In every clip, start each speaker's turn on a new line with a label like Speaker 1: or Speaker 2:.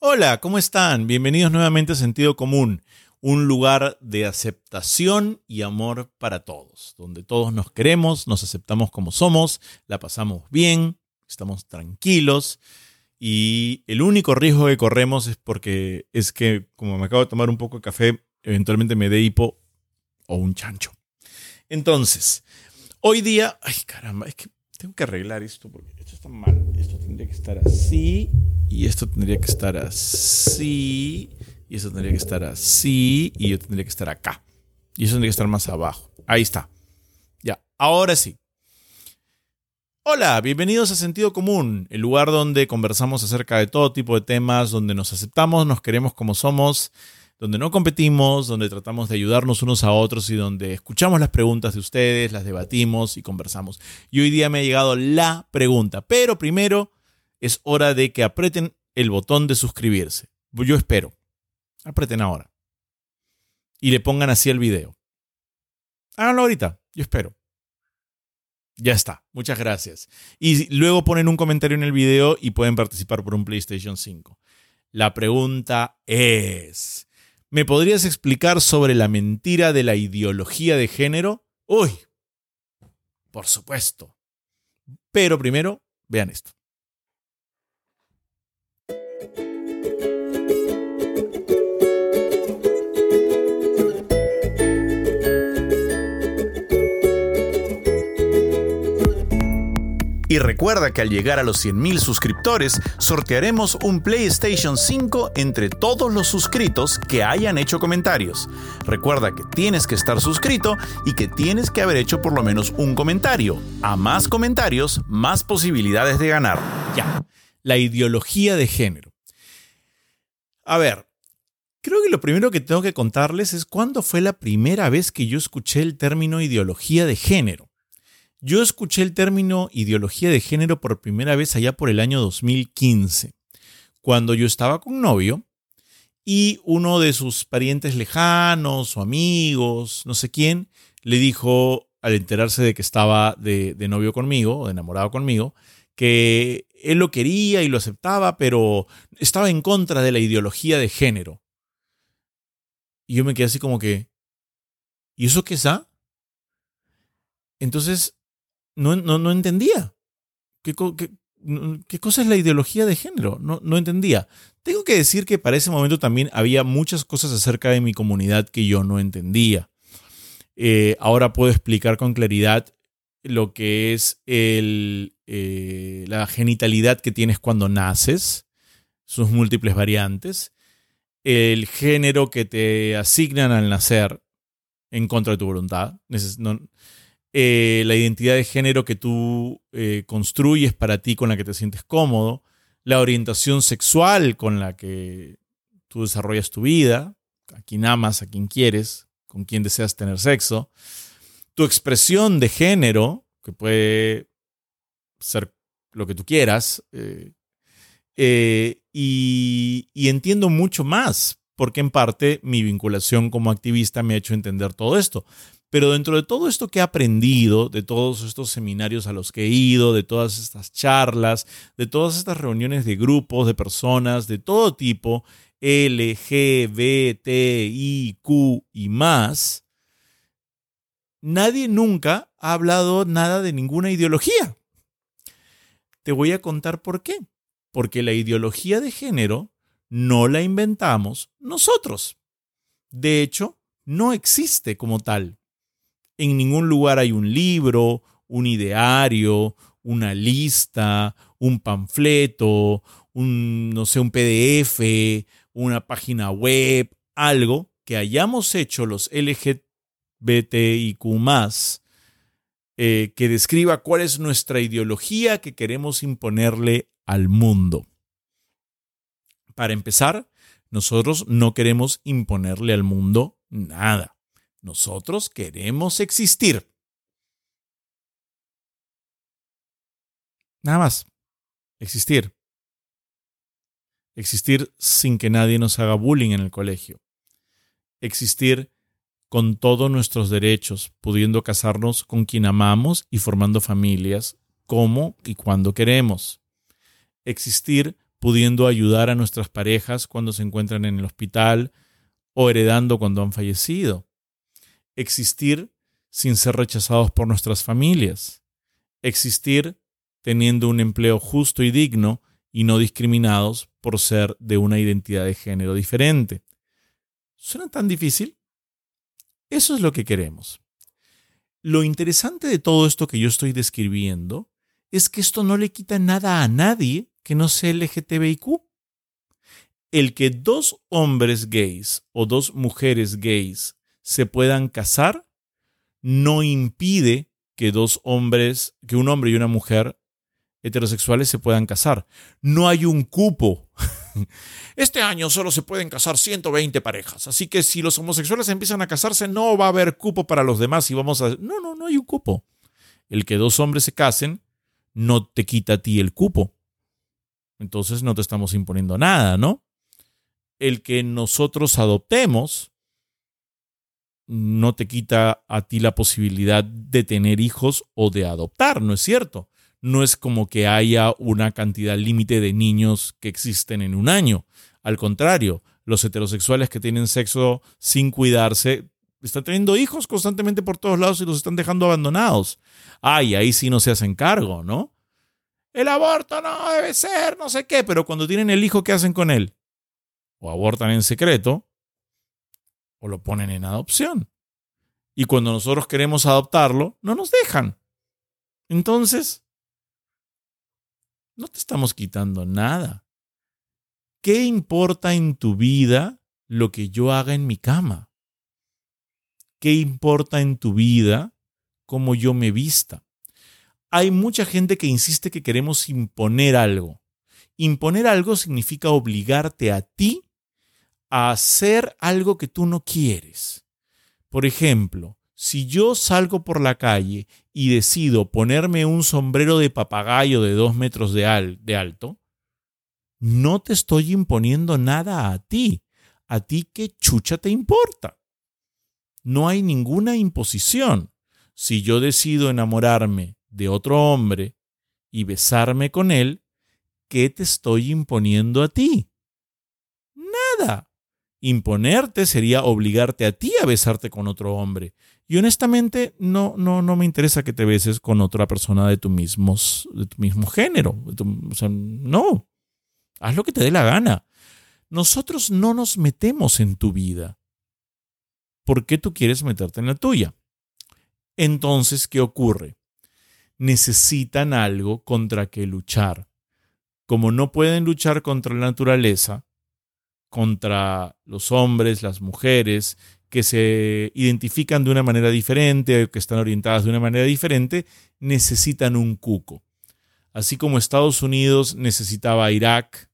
Speaker 1: Hola, ¿cómo están? Bienvenidos nuevamente a Sentido Común, un lugar de aceptación y amor para todos, donde todos nos queremos, nos aceptamos como somos, la pasamos bien, estamos tranquilos y el único riesgo que corremos es porque es que como me acabo de tomar un poco de café, eventualmente me dé hipo o un chancho. Entonces, hoy día, ay caramba, es que tengo que arreglar esto porque esto está mal. Esto tendría que estar así y esto tendría que estar así y esto tendría que estar así y yo tendría que estar acá. Y eso tendría que estar más abajo. Ahí está. Ya, ahora sí. Hola, bienvenidos a Sentido Común, el lugar donde conversamos acerca de todo tipo de temas, donde nos aceptamos, nos queremos como somos donde no competimos, donde tratamos de ayudarnos unos a otros y donde escuchamos las preguntas de ustedes, las debatimos y conversamos. Y hoy día me ha llegado la pregunta, pero primero es hora de que aprieten el botón de suscribirse. Yo espero. Aprieten ahora. Y le pongan así el video. Háganlo ahorita, yo espero. Ya está, muchas gracias. Y luego ponen un comentario en el video y pueden participar por un PlayStation 5. La pregunta es, ¿Me podrías explicar sobre la mentira de la ideología de género? Uy, por supuesto. Pero primero, vean esto. Y recuerda que al llegar a los 100.000 suscriptores, sortearemos un PlayStation 5 entre todos los suscritos que hayan hecho comentarios. Recuerda que tienes que estar suscrito y que tienes que haber hecho por lo menos un comentario. A más comentarios, más posibilidades de ganar. Ya, la ideología de género. A ver, creo que lo primero que tengo que contarles es cuándo fue la primera vez que yo escuché el término ideología de género. Yo escuché el término ideología de género por primera vez allá por el año 2015, cuando yo estaba con novio y uno de sus parientes lejanos o amigos, no sé quién, le dijo al enterarse de que estaba de, novio conmigo o de enamorado conmigo, que él lo quería y lo aceptaba, pero estaba en contra de la ideología de género. Y yo me quedé así como que, ¿y eso qué es? Entonces no, no, entendía. ¿Qué, qué, cosa es la ideología de género? No, no entendía. Tengo que decir que para ese momento también había muchas cosas acerca de mi comunidad que yo no entendía. Eh, ahora puedo explicar con claridad lo que es el, eh, la genitalidad que tienes cuando naces, sus múltiples variantes, el género que te asignan al nacer en contra de tu voluntad. No, eh, la identidad de género que tú eh, construyes para ti, con la que te sientes cómodo, la orientación sexual con la que tú desarrollas tu vida, a quien amas, a quien quieres, con quien deseas tener sexo, tu expresión de género, que puede ser lo que tú quieras, eh, y, y entiendo mucho más, porque en parte mi vinculación como activista me ha hecho entender todo esto. Pero dentro de todo esto que he aprendido, de todos estos seminarios a los que he ido, de todas estas charlas, de todas estas reuniones de grupos, de personas de todo tipo, L, G, B, T, I, Q y más, nadie nunca ha hablado nada de ninguna ideología. Te voy a contar por qué. Porque la ideología de género no la inventamos nosotros. De hecho, no existe como tal. En ningún lugar hay un libro, un ideario, una lista, un panfleto, un, no sé, un PDF, una página web, algo que hayamos hecho los LGBTIQ eh, que describa cuál es nuestra ideología que queremos imponerle al mundo. Para empezar, nosotros no queremos imponerle al mundo nada. Nosotros queremos existir. Nada más. Existir. Existir sin que nadie nos haga bullying en el colegio. Existir con todos nuestros derechos, pudiendo casarnos con quien amamos y formando familias como y cuando queremos. Existir pudiendo ayudar a nuestras parejas cuando se encuentran en el hospital o heredando cuando han fallecido. Existir sin ser rechazados por nuestras familias. Existir teniendo un empleo justo y digno y no discriminados por ser de una identidad de género diferente. ¿Suena tan difícil? Eso es lo que queremos. Lo interesante de todo esto que yo estoy describiendo es que esto no le quita nada a nadie que no sea LGTBIQ. El que dos hombres gays o dos mujeres gays se puedan casar no impide que dos hombres, que un hombre y una mujer heterosexuales se puedan casar. No hay un cupo. Este año solo se pueden casar 120 parejas, así que si los homosexuales empiezan a casarse no va a haber cupo para los demás y vamos a... No, no, no hay un cupo. El que dos hombres se casen no te quita a ti el cupo. Entonces no te estamos imponiendo nada, ¿no? El que nosotros adoptemos no te quita a ti la posibilidad de tener hijos o de adoptar, ¿no es cierto? No es como que haya una cantidad límite de niños que existen en un año. Al contrario, los heterosexuales que tienen sexo sin cuidarse están teniendo hijos constantemente por todos lados y los están dejando abandonados. Ay, ahí sí no se hacen cargo, ¿no? El aborto no debe ser, no sé qué, pero cuando tienen el hijo, ¿qué hacen con él? O abortan en secreto, o lo ponen en adopción. Y cuando nosotros queremos adoptarlo, no nos dejan. Entonces, no te estamos quitando nada. ¿Qué importa en tu vida lo que yo haga en mi cama? ¿Qué importa en tu vida cómo yo me vista? Hay mucha gente que insiste que queremos imponer algo. Imponer algo significa obligarte a ti a hacer algo que tú no quieres. Por ejemplo, si yo salgo por la calle y decido ponerme un sombrero de papagayo de dos metros de, de alto, no te estoy imponiendo nada a ti. A ti qué chucha te importa. No hay ninguna imposición. Si yo decido enamorarme de otro hombre y besarme con él, ¿qué te estoy imponiendo a ti? Nada. Imponerte sería obligarte a ti a besarte con otro hombre. Y honestamente, no, no, no me interesa que te beses con otra persona de tu mismo, de tu mismo género. no. Haz lo que te dé la gana. Nosotros no nos metemos en tu vida. ¿Por qué tú quieres meterte en la tuya? Entonces, ¿qué ocurre? Necesitan algo contra que luchar. Como no pueden luchar contra la naturaleza, contra los hombres, las mujeres, que se identifican de una manera diferente, que están orientadas de una manera diferente, necesitan un cuco. Así como Estados Unidos necesitaba a Irak,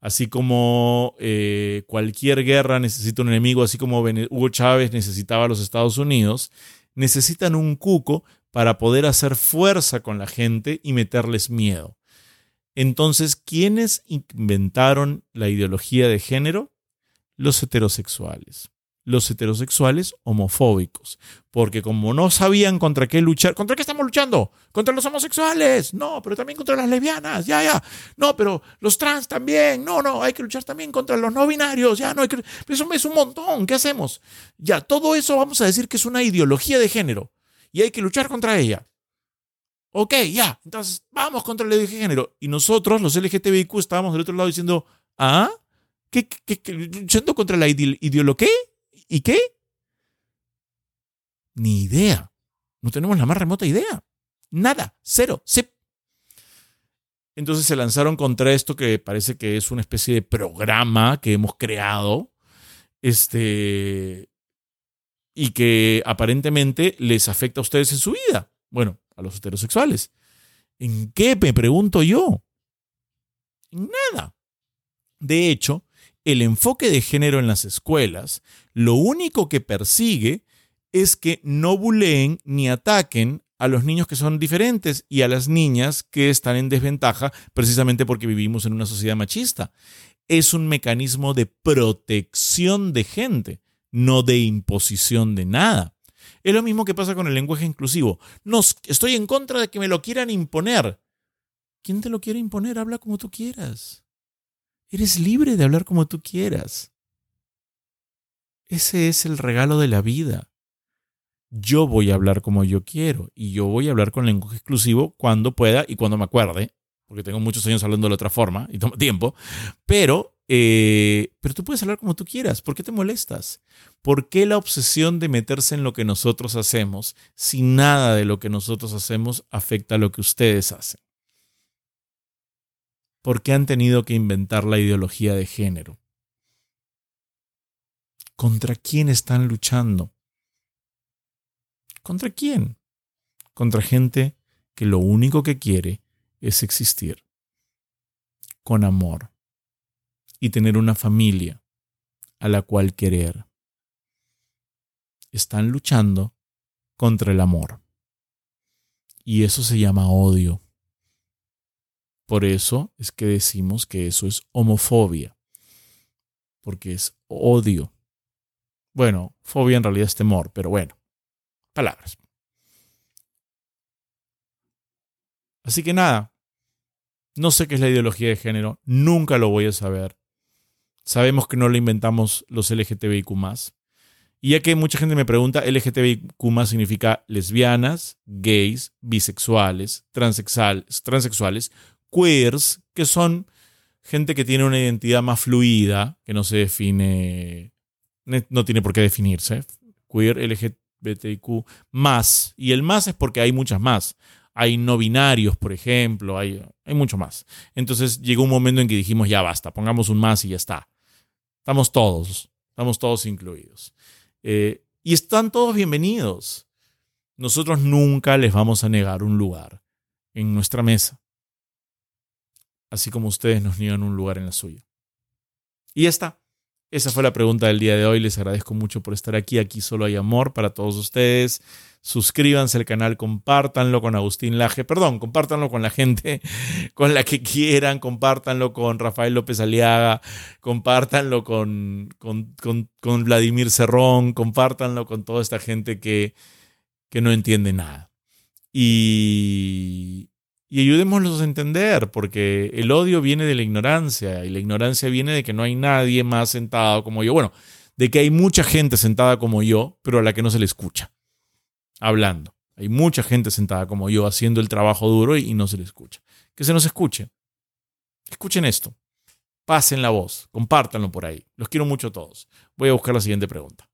Speaker 1: así como eh, cualquier guerra necesita un enemigo, así como Hugo Chávez necesitaba a los Estados Unidos, necesitan un cuco para poder hacer fuerza con la gente y meterles miedo. Entonces, ¿quiénes inventaron la ideología de género? Los heterosexuales. Los heterosexuales homofóbicos. Porque como no sabían contra qué luchar, ¿contra qué estamos luchando? Contra los homosexuales. No, pero también contra las lesbianas. Ya, ya. No, pero los trans también. No, no, hay que luchar también contra los no binarios. Ya, no hay que... Eso es un montón. ¿Qué hacemos? Ya, todo eso vamos a decir que es una ideología de género. Y hay que luchar contra ella. Ok, ya, entonces vamos contra el género. Y nosotros, los LGTBIQ, estábamos del otro lado diciendo, ¿ah? ¿Qué, qué, luchando contra la ideología? ¿Y qué? Ni idea. No tenemos la más remota idea. Nada, cero, sí. Entonces se lanzaron contra esto que parece que es una especie de programa que hemos creado. Este. Y que aparentemente les afecta a ustedes en su vida. Bueno, a los heterosexuales. ¿En qué me pregunto yo? En nada. De hecho, el enfoque de género en las escuelas lo único que persigue es que no buleen ni ataquen a los niños que son diferentes y a las niñas que están en desventaja precisamente porque vivimos en una sociedad machista. Es un mecanismo de protección de gente, no de imposición de nada. Es lo mismo que pasa con el lenguaje inclusivo. No, estoy en contra de que me lo quieran imponer. ¿Quién te lo quiere imponer? Habla como tú quieras. Eres libre de hablar como tú quieras. Ese es el regalo de la vida. Yo voy a hablar como yo quiero y yo voy a hablar con lenguaje exclusivo cuando pueda y cuando me acuerde, porque tengo muchos años hablando de otra forma y toma tiempo, pero, eh, pero tú puedes hablar como tú quieras. ¿Por qué te molestas? ¿Por qué la obsesión de meterse en lo que nosotros hacemos si nada de lo que nosotros hacemos afecta a lo que ustedes hacen? ¿Por qué han tenido que inventar la ideología de género? ¿Contra quién están luchando? ¿Contra quién? Contra gente que lo único que quiere es existir con amor y tener una familia a la cual querer. Están luchando contra el amor. Y eso se llama odio. Por eso es que decimos que eso es homofobia, porque es odio. Bueno, fobia en realidad es temor, pero bueno, palabras. Así que nada, no sé qué es la ideología de género, nunca lo voy a saber. Sabemos que no lo inventamos los LGTBIQ. Y ya que mucha gente me pregunta, LGTBIQ significa lesbianas, gays, bisexuales, transexuales, transexuales, queers, que son gente que tiene una identidad más fluida, que no se define, no tiene por qué definirse. Queer, LGBTIQ más. Y el más es porque hay muchas más. Hay no binarios, por ejemplo, hay, hay mucho más. Entonces llegó un momento en que dijimos, ya basta, pongamos un más y ya está. Estamos todos, estamos todos incluidos. Eh, y están todos bienvenidos. Nosotros nunca les vamos a negar un lugar en nuestra mesa así como ustedes nos niegan un lugar en la suya. Y ya está. Esa fue la pregunta del día de hoy. Les agradezco mucho por estar aquí. Aquí solo hay amor para todos ustedes. Suscríbanse al canal, compártanlo con Agustín Laje. Perdón, compártanlo con la gente con la que quieran. Compártanlo con Rafael López Aliaga. Compártanlo con, con, con, Vladimir Cerrón. Compártanlo con toda esta gente que, que no entiende nada. Y, y ayudémoslos a entender, porque el odio viene de la ignorancia y la ignorancia viene de que no hay nadie más sentado como yo. Bueno, de que hay mucha gente sentada como yo, pero a la que no se le escucha, hablando. Hay mucha gente sentada como yo haciendo el trabajo duro y no se le escucha. Que se nos escuche. Escuchen esto. Pasen la voz, compártanlo por ahí. Los quiero mucho a todos. Voy a buscar la siguiente pregunta.